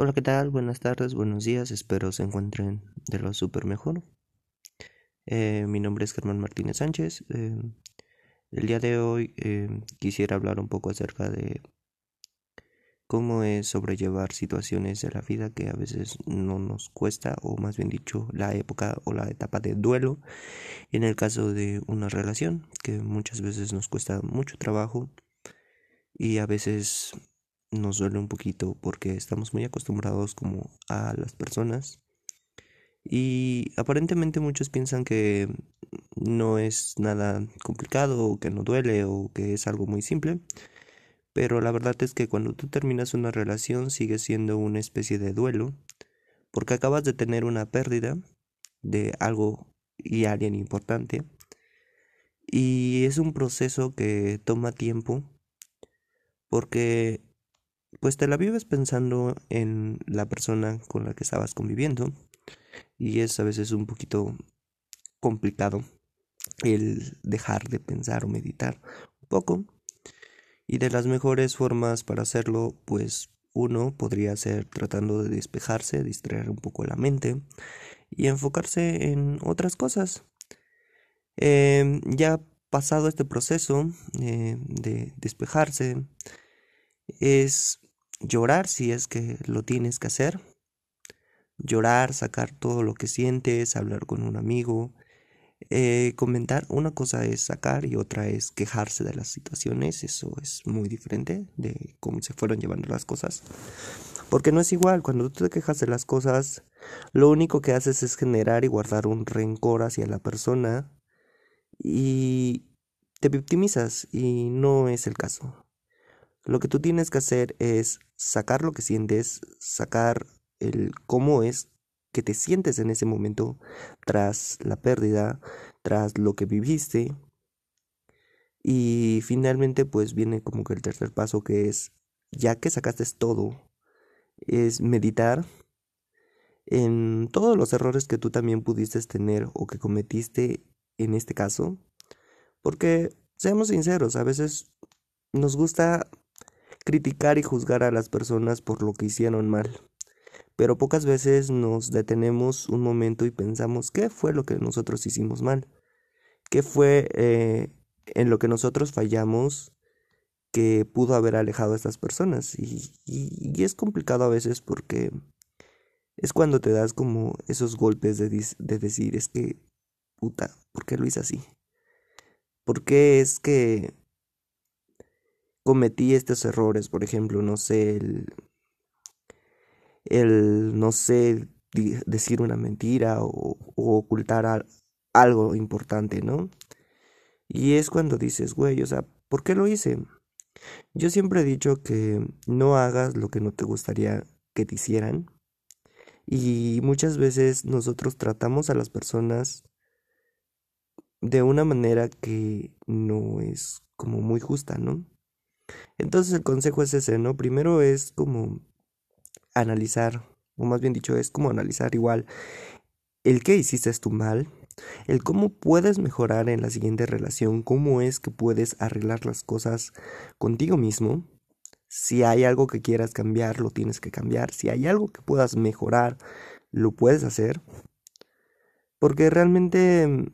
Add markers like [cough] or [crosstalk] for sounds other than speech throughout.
Hola, ¿qué tal? Buenas tardes, buenos días, espero se encuentren de lo súper mejor. Eh, mi nombre es Germán Martínez Sánchez. Eh, el día de hoy eh, quisiera hablar un poco acerca de cómo es sobrellevar situaciones de la vida que a veces no nos cuesta, o más bien dicho, la época o la etapa de duelo, en el caso de una relación que muchas veces nos cuesta mucho trabajo y a veces nos duele un poquito porque estamos muy acostumbrados como a las personas y aparentemente muchos piensan que no es nada complicado o que no duele o que es algo muy simple pero la verdad es que cuando tú terminas una relación sigue siendo una especie de duelo porque acabas de tener una pérdida de algo y alguien importante y es un proceso que toma tiempo porque pues te la vives pensando en la persona con la que estabas conviviendo y es a veces un poquito complicado el dejar de pensar o meditar un poco y de las mejores formas para hacerlo pues uno podría ser tratando de despejarse, distraer un poco la mente y enfocarse en otras cosas. Eh, ya pasado este proceso eh, de despejarse, es llorar si es que lo tienes que hacer. Llorar, sacar todo lo que sientes, hablar con un amigo, eh, comentar. Una cosa es sacar y otra es quejarse de las situaciones. Eso es muy diferente de cómo se fueron llevando las cosas. Porque no es igual, cuando tú te quejas de las cosas, lo único que haces es generar y guardar un rencor hacia la persona y te victimizas y no es el caso. Lo que tú tienes que hacer es sacar lo que sientes, sacar el cómo es que te sientes en ese momento tras la pérdida, tras lo que viviste. Y finalmente pues viene como que el tercer paso que es, ya que sacaste todo, es meditar en todos los errores que tú también pudiste tener o que cometiste en este caso. Porque, seamos sinceros, a veces nos gusta criticar y juzgar a las personas por lo que hicieron mal. Pero pocas veces nos detenemos un momento y pensamos qué fue lo que nosotros hicimos mal, qué fue eh, en lo que nosotros fallamos que pudo haber alejado a estas personas. Y, es complicado a veces porque es cuando te das como esos golpes de, de decir, es que, puta, ¿por qué lo hice así? ¿Por qué es que cometí estos errores, por ejemplo, no sé, el, el no sé, decir una mentira o, ocultar algo importante, ¿no? Y es cuando dices, güey, o sea, ¿por qué lo hice? Yo siempre he dicho que no hagas lo que no te gustaría que te hicieran. Y muchas veces nosotros tratamos a las personas de una manera que no es como muy justa, ¿no? Entonces el consejo es ese, ¿no? Primero es como analizar, o más bien dicho, es como analizar igual el qué hiciste tu mal, el cómo puedes mejorar en la siguiente relación, cómo es que puedes arreglar las cosas contigo mismo. Si hay algo que quieras cambiar, lo tienes que cambiar. Si hay algo que puedas mejorar, lo puedes hacer. Porque realmente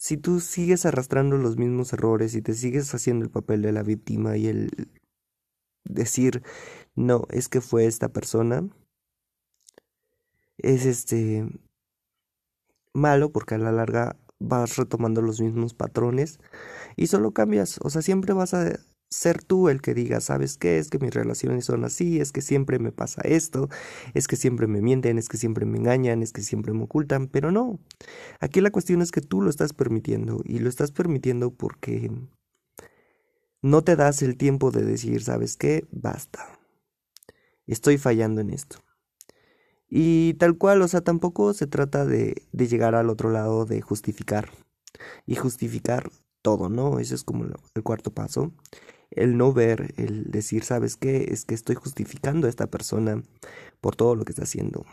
si tú sigues arrastrando los mismos errores y te sigues haciendo el papel de la víctima y el decir, no, es que fue esta persona, es este malo porque a la larga vas retomando los mismos patrones y solo cambias, o sea, siempre vas a ser tú el que diga, ¿sabes qué? Es que mis relaciones son así, es que siempre me pasa esto, es que siempre me mienten, es que siempre me engañan, es que siempre me ocultan, pero no. Aquí la cuestión es que tú lo estás permitiendo y lo estás permitiendo porque no te das el tiempo de decir, ¿sabes qué? Basta. Estoy fallando en esto. Y tal cual, o sea, tampoco se trata de, de llegar al otro lado de justificar. Y justificar todo, ¿no? Ese es como el cuarto paso el no ver, el decir, ¿sabes qué? Es que estoy justificando a esta persona por todo lo que está haciendo.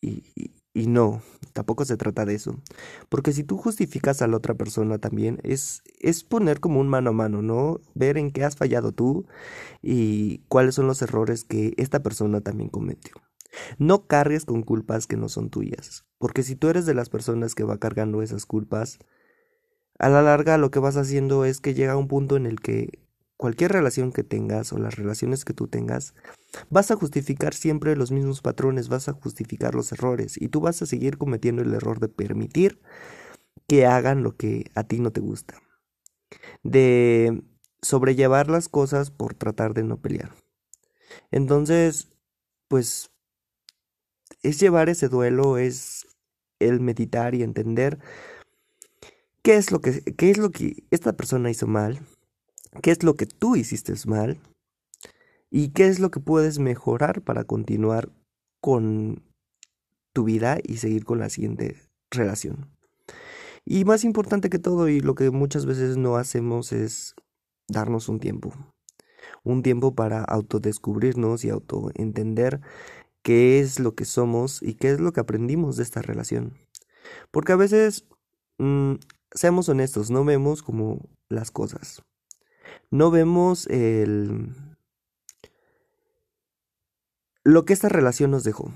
Y, Y no, tampoco se trata de eso. Porque si tú justificas a la otra persona también, es, es poner como un mano a mano, ¿no? Ver en qué has fallado tú y cuáles son los errores que esta persona también cometió. No cargues con culpas que no son tuyas. Porque si tú eres de las personas que va cargando esas culpas, a la larga lo que vas haciendo es que llega un punto en el que cualquier relación que tengas o las relaciones que tú tengas, vas a justificar siempre los mismos patrones, vas a justificar los errores y tú vas a seguir cometiendo el error de permitir que hagan lo que a ti no te gusta, de sobrellevar las cosas por tratar de no pelear. Entonces, pues es llevar ese duelo, es el meditar y entender qué es lo que, qué es lo que esta persona hizo mal, qué es lo que tú hiciste mal y qué es lo que puedes mejorar para continuar con tu vida y seguir con la siguiente relación. Y más importante que todo y lo que muchas veces no hacemos es darnos un tiempo. Un tiempo para autodescubrirnos y autoentender qué es lo que somos y qué es lo que aprendimos de esta relación. Porque a veces, mm, seamos honestos, no vemos como las cosas no vemos el lo que esta relación nos dejó.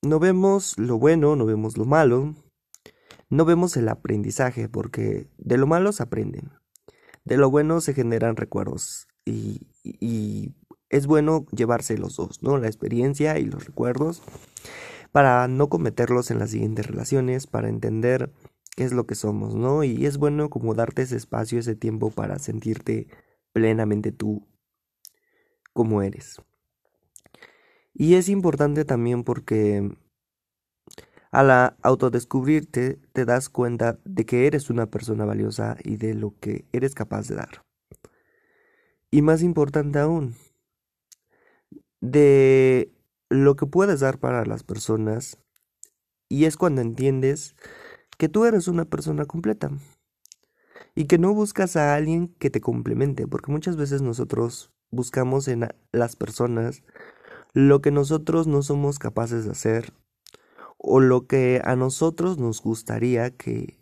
No vemos lo bueno, no vemos lo malo, no vemos el aprendizaje, porque de lo malo se aprenden, de lo bueno se generan recuerdos y, y es bueno llevarse los dos, ¿no? La experiencia y los recuerdos para no cometerlos en las siguientes relaciones, para entender qué es lo que somos, ¿no? Y es bueno como darte ese espacio, ese tiempo para sentirte plenamente tú como eres. Y es importante también porque a la autodescubrirte te das cuenta de que eres una persona valiosa y de lo que eres capaz de dar. Y más importante aún, de lo que puedes dar para las personas y es cuando entiendes que tú eres una persona completa y que no buscas a alguien que te complemente, porque muchas veces nosotros buscamos en las personas lo que nosotros no somos capaces de hacer o lo que a nosotros nos gustaría que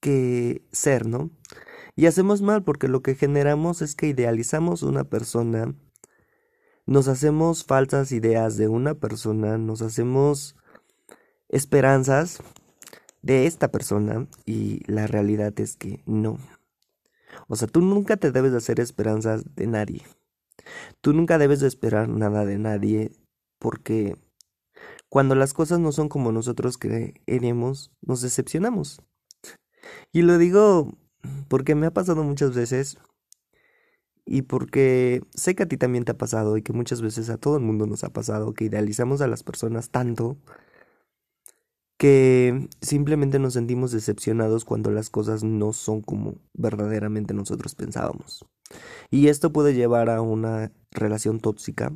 que ser, ¿no? Y hacemos mal porque lo que generamos es que idealizamos una persona, nos hacemos falsas ideas de una persona, nos hacemos esperanzas de esta persona y la realidad es que no. O sea, tú nunca te debes de hacer esperanzas de nadie. Tú nunca debes de esperar nada de nadie porque cuando las cosas no son como nosotros queremos, nos decepcionamos. Y lo digo porque me ha pasado muchas veces y porque sé que a ti también te ha pasado y que muchas veces a todo el mundo nos ha pasado que idealizamos a las personas tanto que simplemente nos sentimos decepcionados cuando las cosas no son como verdaderamente nosotros pensábamos. Y esto puede llevar a una relación tóxica.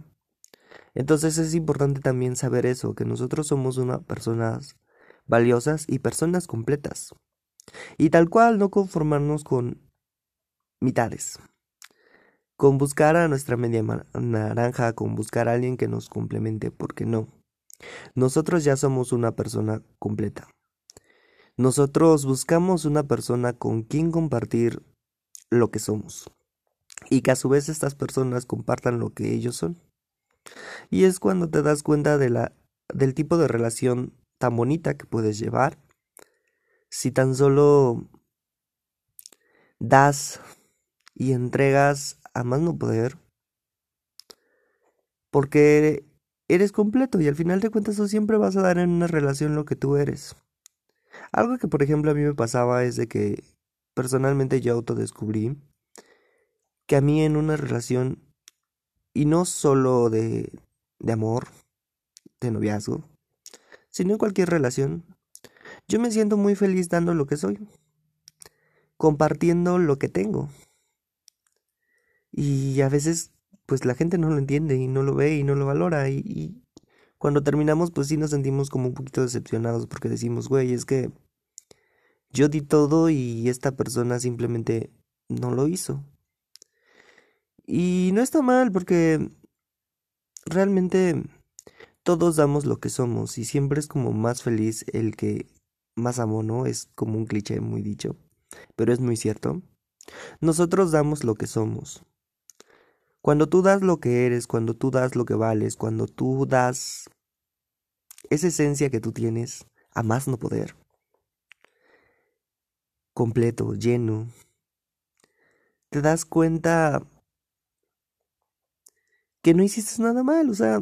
Entonces es importante también saber eso, que nosotros somos unas personas valiosas y personas completas. Y tal cual no conformarnos con mitades. Con buscar a nuestra media naranja, con buscar a alguien que nos complemente, porque no. Nosotros ya somos una persona completa. Nosotros buscamos una persona con quien compartir lo que somos y que a su vez estas personas compartan lo que ellos son. Y es cuando te das cuenta de la, del tipo de relación tan bonita que puedes llevar si tan solo das y entregas a más no poder porque eres completo y al final de cuentas tú siempre vas a dar en una relación lo que tú eres. Algo que por ejemplo a mí me pasaba es de que personalmente yo autodescubrí que a mí en una relación y no solo de, de amor, de noviazgo, sino en cualquier relación, yo me siento muy feliz dando lo que soy, compartiendo lo que tengo. Y a veces pues la gente no lo entiende y no lo ve y no lo valora y, cuando terminamos pues sí nos sentimos como un poquito decepcionados porque decimos, güey, es que yo di todo y esta persona simplemente no lo hizo. Y no está mal porque realmente todos damos lo que somos y siempre es como más feliz el que más amo, ¿no? Es como un cliché muy dicho, pero es muy cierto. Nosotros damos lo que somos. Cuando tú das lo que eres, cuando tú das lo que vales, cuando tú das esa esencia que tú tienes, a más no poder, completo, lleno, te das cuenta que no hiciste nada mal, o sea,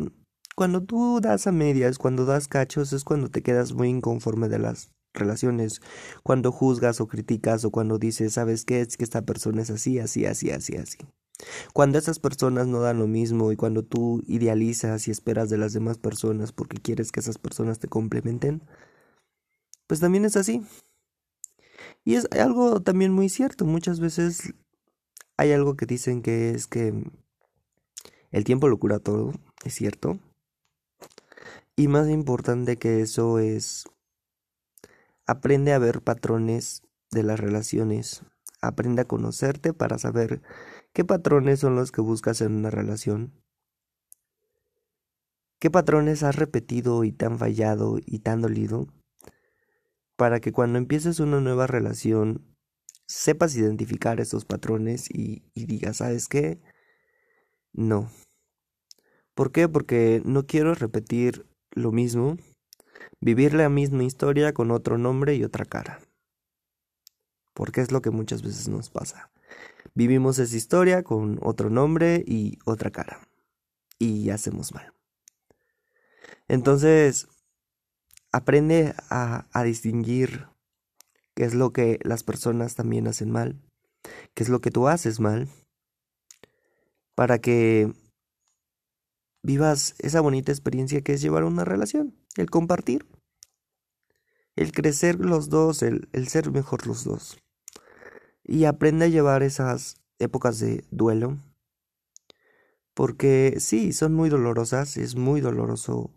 cuando tú das a medias, cuando das cachos, es cuando te quedas muy inconforme de las relaciones, cuando juzgas o criticas o cuando dices, ¿sabes qué? Es que esta persona es así, así, así, así, así. Cuando esas personas no dan lo mismo y cuando tú idealizas y esperas de las demás personas porque quieres que esas personas te complementen, pues también es así. Y es algo también muy cierto. Muchas veces hay algo que dicen que es que el tiempo lo cura todo, es cierto. Y más importante que eso es aprende a ver patrones de las relaciones. Aprende a conocerte para saber qué patrones son los que buscas en una relación. ¿Qué patrones has repetido y te han fallado y te han dolido? Para que cuando empieces una nueva relación sepas identificar esos patrones y, y digas, ¿sabes qué? No. ¿Por qué? Porque no quiero repetir lo mismo, vivir la misma historia con otro nombre y otra cara. Porque es lo que muchas veces nos pasa. Vivimos esa historia con otro nombre y otra cara. Y hacemos mal. Entonces, aprende a, distinguir qué es lo que las personas también hacen mal, qué es lo que tú haces mal, para que vivas esa bonita experiencia que es llevar una relación, el compartir, el crecer los dos, el, el ser mejor los dos. Y aprende a llevar esas épocas de duelo, porque sí, son muy dolorosas, es muy doloroso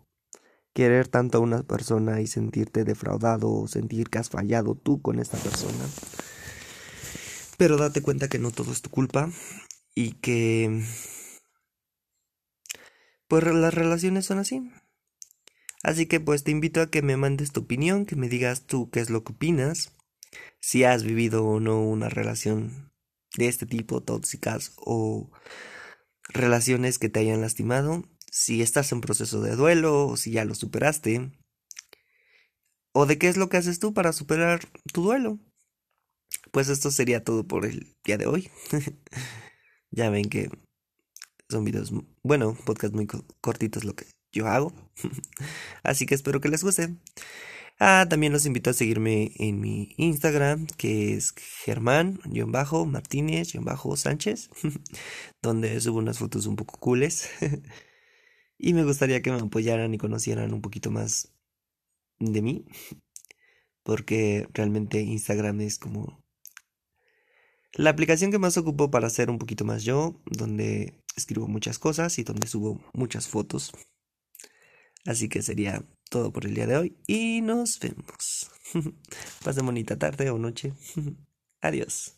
querer tanto a una persona y sentirte defraudado o sentir que has fallado tú con esta persona. Pero date cuenta que no todo es tu culpa y que pues las relaciones son así. Así que pues te invito a que me mandes tu opinión, que me digas tú qué es lo que opinas, si has vivido o no una relación de este tipo, tóxicas o relaciones que te hayan lastimado, si estás en proceso de duelo o si ya lo superaste, o de qué es lo que haces tú para superar tu duelo. Pues esto sería todo por el día de hoy. [laughs] ya ven que son videos, bueno, podcast muy cortitos lo que yo hago. [laughs] Así que espero que les guste. Ah, también los invito a seguirme en mi Instagram, que es Germán-Martínez-Sánchez, [laughs] donde subo unas fotos un poco cooles. [laughs] Y me gustaría que me apoyaran y conocieran un poquito más de mí. Porque realmente Instagram es como la aplicación que más ocupo para ser un poquito más yo, donde escribo muchas cosas y donde subo muchas fotos. Así que sería todo por el día de hoy y nos vemos. [laughs] Pasen bonita tarde o noche. [laughs] Adiós.